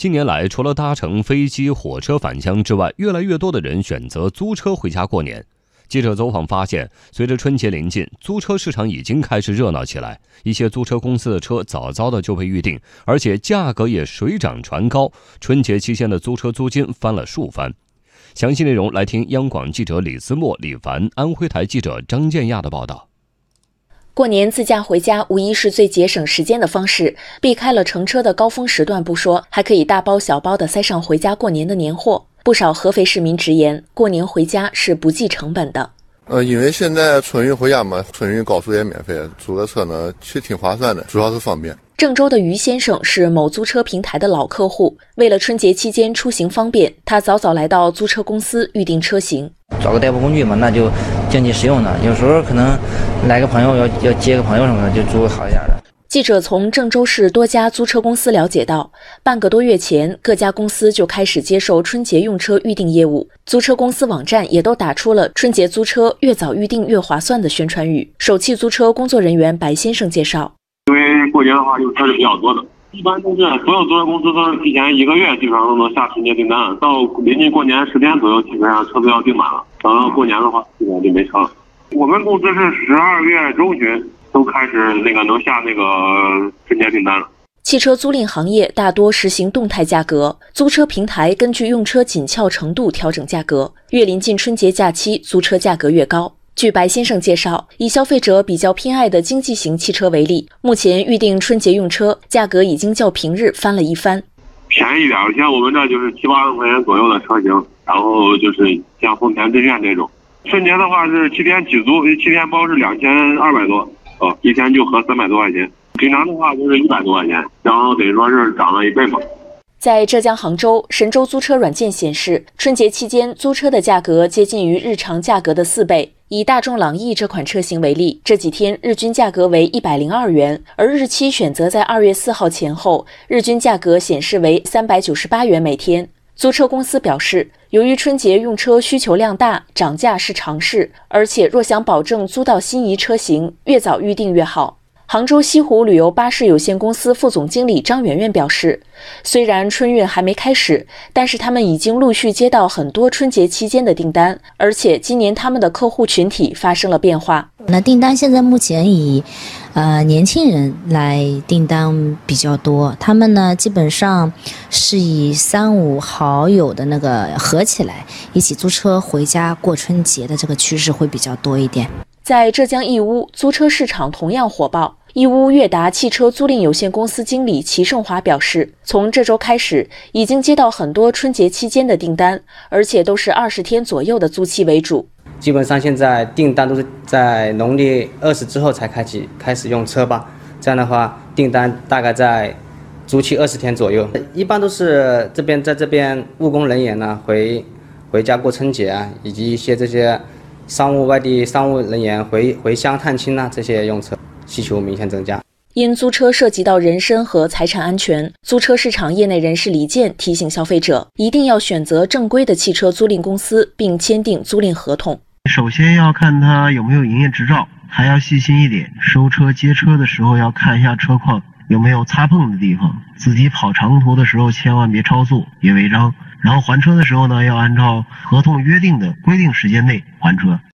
近年来，除了搭乘飞机、火车返乡之外，越来越多的人选择租车回家过年。记者走访发现，随着春节临近，租车市场已经开始热闹起来。一些租车公司的车早早的就被预定，而且价格也水涨船高。春节期间的租车租金翻了数番。详细内容来听央广记者李思墨、李凡，安徽台记者张建亚的报道。过年自驾回家无疑是最节省时间的方式，避开了乘车的高峰时段不说，还可以大包小包的塞上回家过年的年货。不少合肥市民直言，过年回家是不计成本的。呃，因为现在春运回家嘛，春运高速也免费，租个车呢，其实挺划算的，主要是方便。郑州的于先生是某租车平台的老客户，为了春节期间出行方便，他早早来到租车公司预订车型。找个代步工具嘛，那就经济实用的。有时候可能来个朋友要要接个朋友什么的，就租个好一点的。记者从郑州市多家租车公司了解到，半个多月前，各家公司就开始接受春节用车预订业务，租车公司网站也都打出了“春节租车越早预订越划算”的宣传语。首汽租车工作人员白先生介绍：“因为过年的话，用车是比较多的，一般都是所有租车公司都是提前一个月基本上都能下春节订单，到临近过年十天左右，基本上车子要订满了。等到过年的话，基本上就没车了。我们公司是十二月中旬。”都开始那个能下那个春节订单了。汽车租赁行业大多实行动态价格，租车平台根据用车紧俏程度调整价格，越临近春节假期，租车价格越高。据白先生介绍，以消费者比较偏爱的经济型汽车为例，目前预定春节用车价格已经较平日翻了一番。便宜点，像我们这就是七八万块钱左右的车型，然后就是像丰田致炫这种。春节的话是七天起租，七天包是两千二百多。哦，一天就合三百多块钱，平常的话就是一百多块钱，然后等于说是涨了一倍嘛。在浙江杭州，神州租车软件显示，春节期间租车的价格接近于日常价格的四倍。以大众朗逸这款车型为例，这几天日均价格为一百零二元，而日期选择在二月四号前后，日均价格显示为三百九十八元每天。租车公司表示。由于春节用车需求量大，涨价是常事。而且若想保证租到心仪车型，越早预定越好。杭州西湖旅游巴士有限公司副总经理张媛媛表示，虽然春运还没开始，但是他们已经陆续接到很多春节期间的订单，而且今年他们的客户群体发生了变化。那订单现在目前以。呃，年轻人来订单比较多，他们呢基本上是以三五好友的那个合起来一起租车回家过春节的这个趋势会比较多一点。在浙江义乌，租车市场同样火爆。义乌悦达汽车租赁有限公司经理齐胜华表示，从这周开始，已经接到很多春节期间的订单，而且都是二十天左右的租期为主。基本上现在订单都是在农历二十之后才开启开始用车吧，这样的话订单大概在租期二十天左右，一般都是这边在这边务工人员呢回回家过春节啊，以及一些这些商务外地商务人员回回乡探亲啊，这些用车需求明显增加。因租车涉及到人身和财产安全，租车市场业内人士李健提醒消费者，一定要选择正规的汽车租赁公司，并签订租赁合同。首先要看他有没有营业执照，还要细心一点，收车接车的时候要看一下车况有没有擦碰的地方。自己跑长途的时候千万别超速，别违章。然后还车的时候呢，要按照合同约定的规定时间内还车。